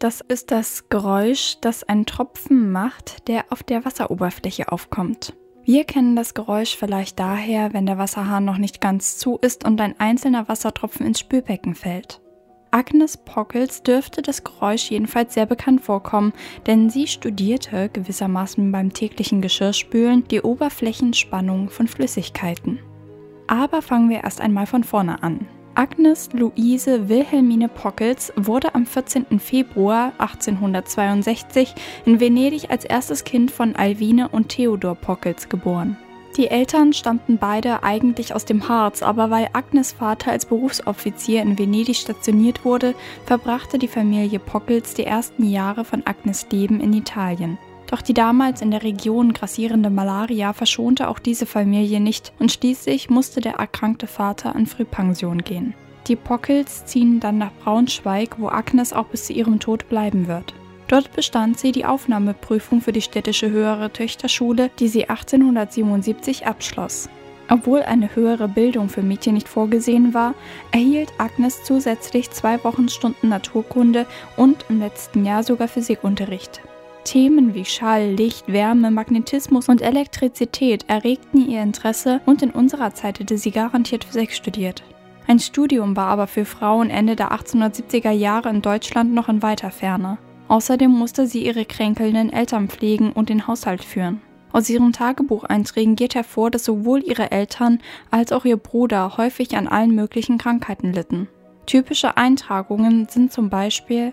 Das ist das Geräusch, das ein Tropfen macht, der auf der Wasseroberfläche aufkommt. Wir kennen das Geräusch vielleicht daher, wenn der Wasserhahn noch nicht ganz zu ist und ein einzelner Wassertropfen ins Spülbecken fällt. Agnes Pockels dürfte das Geräusch jedenfalls sehr bekannt vorkommen, denn sie studierte gewissermaßen beim täglichen Geschirrspülen die Oberflächenspannung von Flüssigkeiten. Aber fangen wir erst einmal von vorne an. Agnes Luise Wilhelmine Pockels wurde am 14. Februar 1862 in Venedig als erstes Kind von Alwine und Theodor Pockels geboren. Die Eltern stammten beide eigentlich aus dem Harz, aber weil Agnes Vater als Berufsoffizier in Venedig stationiert wurde, verbrachte die Familie Pockels die ersten Jahre von Agnes Leben in Italien. Doch die damals in der Region grassierende Malaria verschonte auch diese Familie nicht und schließlich musste der erkrankte Vater an Frühpension gehen. Die Pockels ziehen dann nach Braunschweig, wo Agnes auch bis zu ihrem Tod bleiben wird. Dort bestand sie die Aufnahmeprüfung für die städtische höhere Töchterschule, die sie 1877 abschloss. Obwohl eine höhere Bildung für Mädchen nicht vorgesehen war, erhielt Agnes zusätzlich zwei Wochenstunden Naturkunde und im letzten Jahr sogar Physikunterricht. Themen wie Schall, Licht, Wärme, Magnetismus und Elektrizität erregten ihr Interesse und in unserer Zeit hätte sie garantiert Physik studiert. Ein Studium war aber für Frauen Ende der 1870er Jahre in Deutschland noch in weiter Ferne. Außerdem musste sie ihre kränkelnden Eltern pflegen und den Haushalt führen. Aus ihren Tagebucheinträgen geht hervor, dass sowohl ihre Eltern als auch ihr Bruder häufig an allen möglichen Krankheiten litten. Typische Eintragungen sind zum Beispiel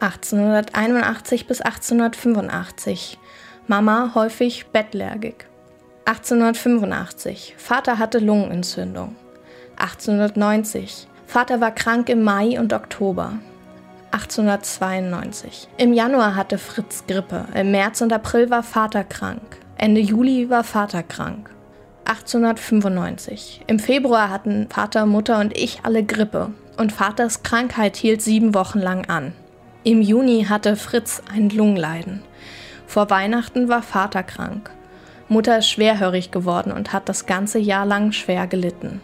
1881 bis 1885 Mama häufig bettlägerig. 1885 Vater hatte Lungenentzündung. 1890 Vater war krank im Mai und Oktober. 1892. Im Januar hatte Fritz Grippe, im März und April war Vater krank, Ende Juli war Vater krank. 1895. Im Februar hatten Vater, Mutter und ich alle Grippe und Vaters Krankheit hielt sieben Wochen lang an. Im Juni hatte Fritz ein Lungenleiden. Vor Weihnachten war Vater krank. Mutter ist schwerhörig geworden und hat das ganze Jahr lang schwer gelitten.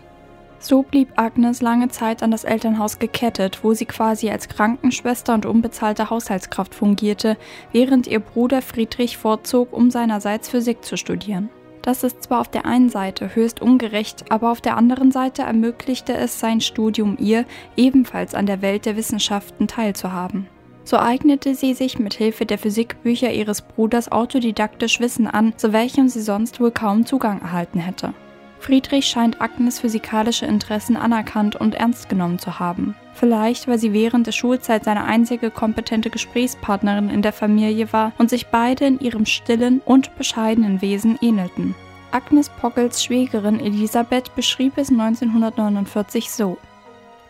So blieb Agnes lange Zeit an das Elternhaus gekettet, wo sie quasi als Krankenschwester und unbezahlte Haushaltskraft fungierte, während ihr Bruder Friedrich vorzog, um seinerseits Physik zu studieren. Das ist zwar auf der einen Seite höchst ungerecht, aber auf der anderen Seite ermöglichte es sein Studium ihr, ebenfalls an der Welt der Wissenschaften teilzuhaben. So eignete sie sich mit Hilfe der Physikbücher ihres Bruders autodidaktisch Wissen an, zu welchem sie sonst wohl kaum Zugang erhalten hätte. Friedrich scheint Agnes physikalische Interessen anerkannt und ernst genommen zu haben. Vielleicht, weil sie während der Schulzeit seine einzige kompetente Gesprächspartnerin in der Familie war und sich beide in ihrem stillen und bescheidenen Wesen ähnelten. Agnes Pockels Schwägerin Elisabeth beschrieb es 1949 so.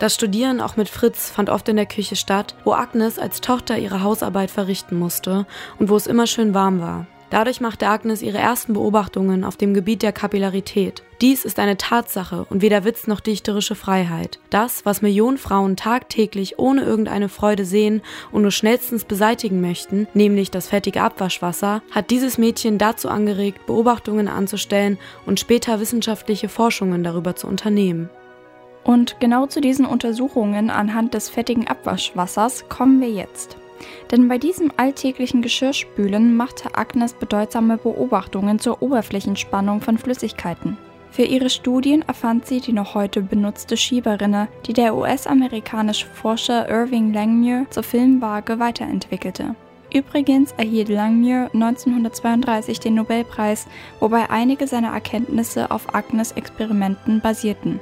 Das Studieren auch mit Fritz fand oft in der Küche statt, wo Agnes als Tochter ihre Hausarbeit verrichten musste und wo es immer schön warm war. Dadurch machte Agnes ihre ersten Beobachtungen auf dem Gebiet der Kapillarität. Dies ist eine Tatsache und weder Witz noch dichterische Freiheit. Das, was Millionen Frauen tagtäglich ohne irgendeine Freude sehen und nur schnellstens beseitigen möchten, nämlich das fettige Abwaschwasser, hat dieses Mädchen dazu angeregt, Beobachtungen anzustellen und später wissenschaftliche Forschungen darüber zu unternehmen. Und genau zu diesen Untersuchungen anhand des fettigen Abwaschwassers kommen wir jetzt. Denn bei diesem alltäglichen Geschirrspülen machte Agnes bedeutsame Beobachtungen zur Oberflächenspannung von Flüssigkeiten. Für ihre Studien erfand sie die noch heute benutzte Schieberrinne, die der US-amerikanische Forscher Irving Langmuir zur Filmwaage weiterentwickelte. Übrigens erhielt Langmuir 1932 den Nobelpreis, wobei einige seiner Erkenntnisse auf Agnes Experimenten basierten.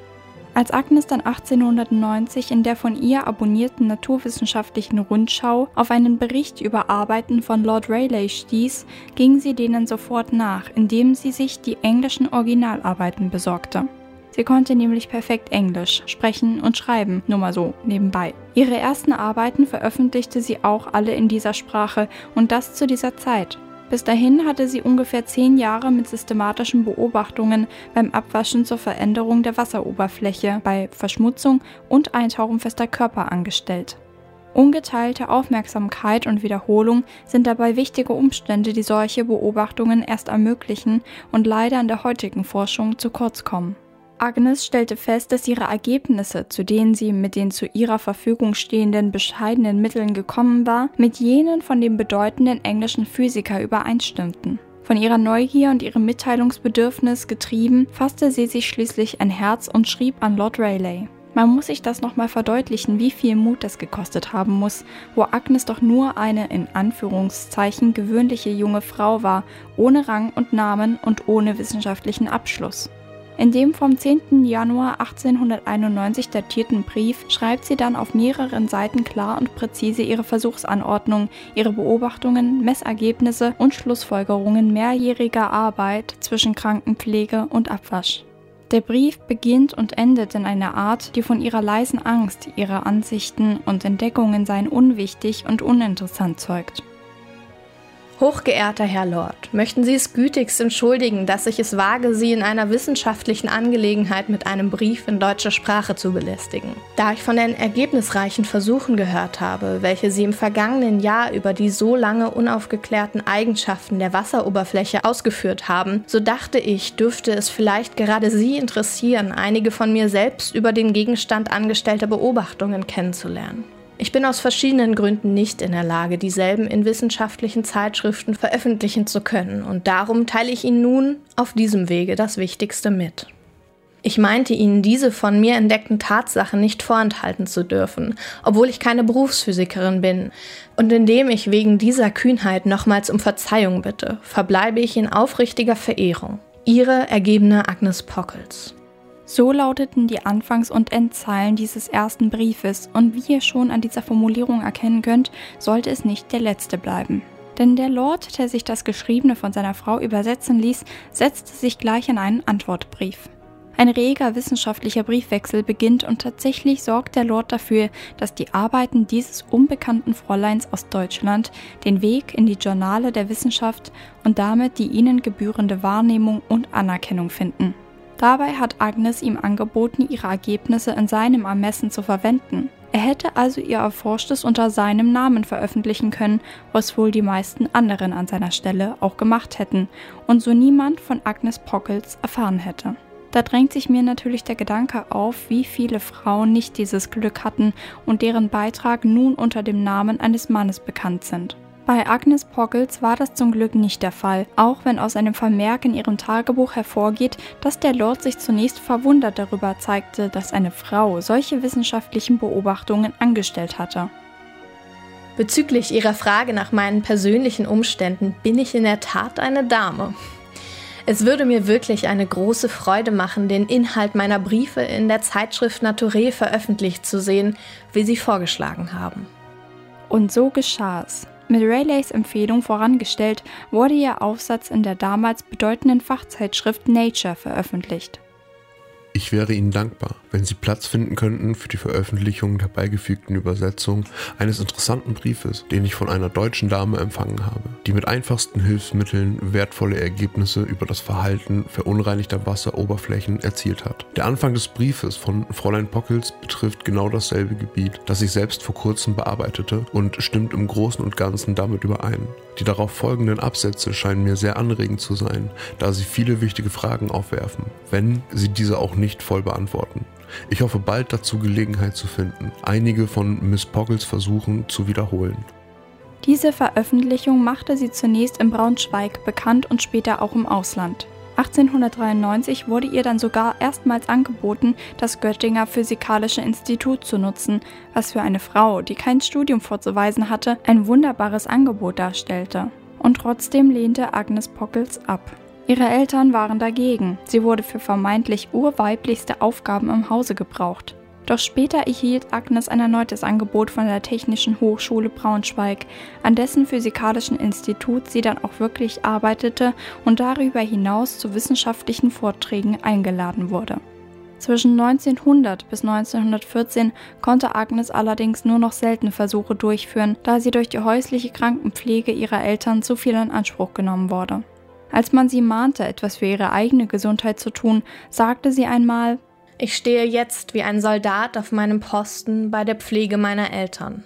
Als Agnes dann 1890 in der von ihr abonnierten naturwissenschaftlichen Rundschau auf einen Bericht über Arbeiten von Lord Rayleigh stieß, ging sie denen sofort nach, indem sie sich die englischen Originalarbeiten besorgte. Sie konnte nämlich perfekt Englisch sprechen und schreiben, nur mal so nebenbei. Ihre ersten Arbeiten veröffentlichte sie auch alle in dieser Sprache und das zu dieser Zeit. Bis dahin hatte sie ungefähr zehn Jahre mit systematischen Beobachtungen beim Abwaschen zur Veränderung der Wasseroberfläche, bei Verschmutzung und Eintauchen fester Körper angestellt. Ungeteilte Aufmerksamkeit und Wiederholung sind dabei wichtige Umstände, die solche Beobachtungen erst ermöglichen und leider in der heutigen Forschung zu kurz kommen. Agnes stellte fest, dass ihre Ergebnisse, zu denen sie mit den zu ihrer Verfügung stehenden bescheidenen Mitteln gekommen war, mit jenen von dem bedeutenden englischen Physiker übereinstimmten. Von ihrer Neugier und ihrem Mitteilungsbedürfnis getrieben, fasste sie sich schließlich ein Herz und schrieb an Lord Rayleigh. Man muss sich das nochmal verdeutlichen, wie viel Mut das gekostet haben muss, wo Agnes doch nur eine in Anführungszeichen gewöhnliche junge Frau war, ohne Rang und Namen und ohne wissenschaftlichen Abschluss. In dem vom 10. Januar 1891 datierten Brief schreibt sie dann auf mehreren Seiten klar und präzise ihre Versuchsanordnung, ihre Beobachtungen, Messergebnisse und Schlussfolgerungen mehrjähriger Arbeit zwischen Krankenpflege und Abwasch. Der Brief beginnt und endet in einer Art, die von ihrer leisen Angst, ihre Ansichten und Entdeckungen seien unwichtig und uninteressant zeugt. Hochgeehrter Herr Lord, möchten Sie es gütigst entschuldigen, dass ich es wage, Sie in einer wissenschaftlichen Angelegenheit mit einem Brief in deutscher Sprache zu belästigen. Da ich von den ergebnisreichen Versuchen gehört habe, welche Sie im vergangenen Jahr über die so lange unaufgeklärten Eigenschaften der Wasseroberfläche ausgeführt haben, so dachte ich, dürfte es vielleicht gerade Sie interessieren, einige von mir selbst über den Gegenstand angestellter Beobachtungen kennenzulernen. Ich bin aus verschiedenen Gründen nicht in der Lage, dieselben in wissenschaftlichen Zeitschriften veröffentlichen zu können und darum teile ich Ihnen nun auf diesem Wege das Wichtigste mit. Ich meinte Ihnen, diese von mir entdeckten Tatsachen nicht vorenthalten zu dürfen, obwohl ich keine Berufsphysikerin bin. Und indem ich wegen dieser Kühnheit nochmals um Verzeihung bitte, verbleibe ich in aufrichtiger Verehrung. Ihre ergebene Agnes Pockels. So lauteten die Anfangs- und Endzeilen dieses ersten Briefes, und wie ihr schon an dieser Formulierung erkennen könnt, sollte es nicht der letzte bleiben. Denn der Lord, der sich das Geschriebene von seiner Frau übersetzen ließ, setzte sich gleich in einen Antwortbrief. Ein reger wissenschaftlicher Briefwechsel beginnt und tatsächlich sorgt der Lord dafür, dass die Arbeiten dieses unbekannten Fräuleins aus Deutschland den Weg in die Journale der Wissenschaft und damit die ihnen gebührende Wahrnehmung und Anerkennung finden. Dabei hat Agnes ihm angeboten, ihre Ergebnisse in seinem Ermessen zu verwenden. Er hätte also ihr Erforschtes unter seinem Namen veröffentlichen können, was wohl die meisten anderen an seiner Stelle auch gemacht hätten und so niemand von Agnes Pockels erfahren hätte. Da drängt sich mir natürlich der Gedanke auf, wie viele Frauen nicht dieses Glück hatten und deren Beitrag nun unter dem Namen eines Mannes bekannt sind. Bei Agnes Pockels war das zum Glück nicht der Fall, auch wenn aus einem Vermerk in ihrem Tagebuch hervorgeht, dass der Lord sich zunächst verwundert darüber zeigte, dass eine Frau solche wissenschaftlichen Beobachtungen angestellt hatte. Bezüglich Ihrer Frage nach meinen persönlichen Umständen bin ich in der Tat eine Dame. Es würde mir wirklich eine große Freude machen, den Inhalt meiner Briefe in der Zeitschrift Nature veröffentlicht zu sehen, wie Sie vorgeschlagen haben. Und so geschah es. Mit Rayleighs Empfehlung vorangestellt wurde ihr Aufsatz in der damals bedeutenden Fachzeitschrift Nature veröffentlicht. Ich wäre Ihnen dankbar, wenn Sie Platz finden könnten für die Veröffentlichung der beigefügten Übersetzung eines interessanten Briefes, den ich von einer deutschen Dame empfangen habe, die mit einfachsten Hilfsmitteln wertvolle Ergebnisse über das Verhalten verunreinigter Wasseroberflächen erzielt hat. Der Anfang des Briefes von Fräulein Pockels betrifft genau dasselbe Gebiet, das ich selbst vor kurzem bearbeitete und stimmt im Großen und Ganzen damit überein. Die darauf folgenden Absätze scheinen mir sehr anregend zu sein, da sie viele wichtige Fragen aufwerfen, wenn sie diese auch nicht voll beantworten. Ich hoffe bald dazu Gelegenheit zu finden, einige von Miss Poggles Versuchen zu wiederholen. Diese Veröffentlichung machte sie zunächst in Braunschweig bekannt und später auch im Ausland. 1893 wurde ihr dann sogar erstmals angeboten, das Göttinger Physikalische Institut zu nutzen, was für eine Frau, die kein Studium vorzuweisen hatte, ein wunderbares Angebot darstellte. Und trotzdem lehnte Agnes Pockels ab. Ihre Eltern waren dagegen. Sie wurde für vermeintlich urweiblichste Aufgaben im Hause gebraucht. Doch später erhielt Agnes ein erneutes Angebot von der Technischen Hochschule Braunschweig, an dessen physikalischen Institut sie dann auch wirklich arbeitete und darüber hinaus zu wissenschaftlichen Vorträgen eingeladen wurde. Zwischen 1900 bis 1914 konnte Agnes allerdings nur noch seltene Versuche durchführen, da sie durch die häusliche Krankenpflege ihrer Eltern zu viel in Anspruch genommen wurde. Als man sie mahnte, etwas für ihre eigene Gesundheit zu tun, sagte sie einmal Ich stehe jetzt wie ein Soldat auf meinem Posten bei der Pflege meiner Eltern.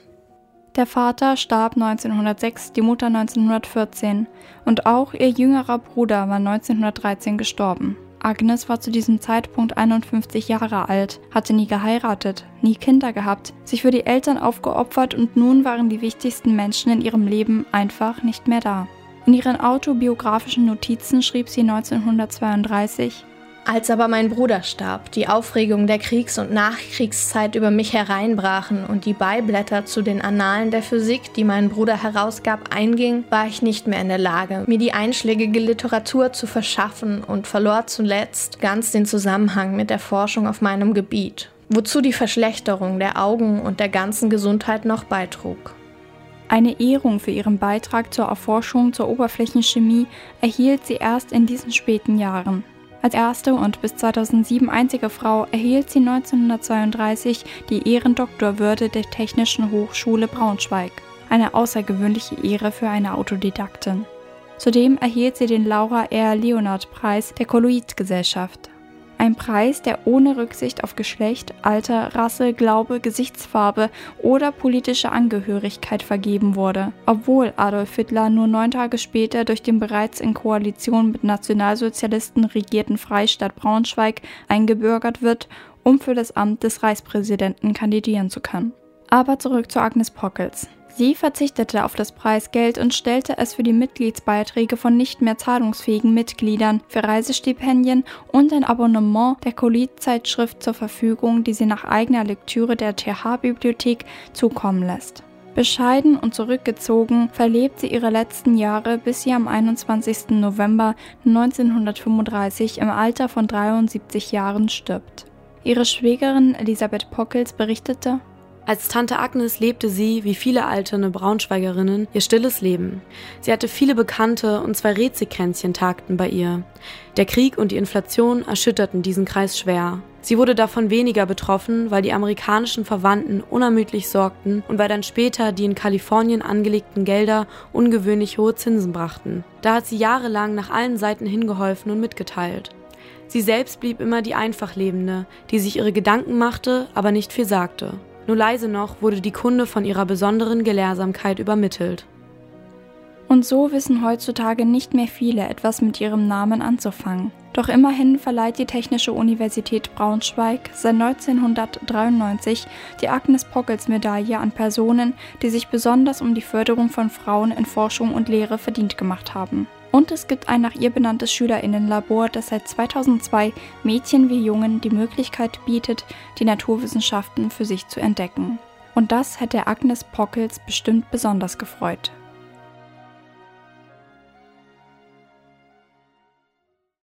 Der Vater starb 1906, die Mutter 1914 und auch ihr jüngerer Bruder war 1913 gestorben. Agnes war zu diesem Zeitpunkt 51 Jahre alt, hatte nie geheiratet, nie Kinder gehabt, sich für die Eltern aufgeopfert und nun waren die wichtigsten Menschen in ihrem Leben einfach nicht mehr da. In ihren autobiografischen Notizen schrieb sie 1932, als aber mein Bruder starb, die Aufregung der Kriegs- und Nachkriegszeit über mich hereinbrachen und die Beiblätter zu den Annalen der Physik, die mein Bruder herausgab, einging, war ich nicht mehr in der Lage, mir die einschlägige Literatur zu verschaffen und verlor zuletzt ganz den Zusammenhang mit der Forschung auf meinem Gebiet, wozu die Verschlechterung der Augen und der ganzen Gesundheit noch beitrug. Eine Ehrung für ihren Beitrag zur Erforschung zur Oberflächenchemie erhielt sie erst in diesen späten Jahren. Als erste und bis 2007 einzige Frau erhielt sie 1932 die Ehrendoktorwürde der Technischen Hochschule Braunschweig, eine außergewöhnliche Ehre für eine Autodidaktin. Zudem erhielt sie den Laura R. Leonard Preis der Kolloid-Gesellschaft. Ein Preis, der ohne Rücksicht auf Geschlecht, Alter, Rasse, Glaube, Gesichtsfarbe oder politische Angehörigkeit vergeben wurde, obwohl Adolf Hitler nur neun Tage später durch den bereits in Koalition mit Nationalsozialisten regierten Freistaat Braunschweig eingebürgert wird, um für das Amt des Reichspräsidenten kandidieren zu können. Aber zurück zu Agnes Pockels. Sie verzichtete auf das Preisgeld und stellte es für die Mitgliedsbeiträge von nicht mehr zahlungsfähigen Mitgliedern, für Reisestipendien und ein Abonnement der Kolit-Zeitschrift zur Verfügung, die sie nach eigener Lektüre der TH-Bibliothek zukommen lässt. Bescheiden und zurückgezogen verlebt sie ihre letzten Jahre, bis sie am 21. November 1935 im Alter von 73 Jahren stirbt. Ihre Schwägerin Elisabeth Pockels berichtete, als Tante Agnes lebte sie, wie viele alterne Braunschweigerinnen, ihr stilles Leben. Sie hatte viele Bekannte und zwei Rätselkränzchen tagten bei ihr. Der Krieg und die Inflation erschütterten diesen Kreis schwer. Sie wurde davon weniger betroffen, weil die amerikanischen Verwandten unermüdlich sorgten und weil dann später die in Kalifornien angelegten Gelder ungewöhnlich hohe Zinsen brachten. Da hat sie jahrelang nach allen Seiten hingeholfen und mitgeteilt. Sie selbst blieb immer die Einfachlebende, die sich ihre Gedanken machte, aber nicht viel sagte. Nur leise noch wurde die Kunde von ihrer besonderen Gelehrsamkeit übermittelt. Und so wissen heutzutage nicht mehr viele etwas mit ihrem Namen anzufangen. Doch immerhin verleiht die Technische Universität Braunschweig seit 1993 die Agnes Pockels Medaille an Personen, die sich besonders um die Förderung von Frauen in Forschung und Lehre verdient gemacht haben. Und es gibt ein nach ihr benanntes Schülerinnenlabor, das seit 2002 Mädchen wie Jungen die Möglichkeit bietet, die Naturwissenschaften für sich zu entdecken. Und das hätte Agnes Pockels bestimmt besonders gefreut.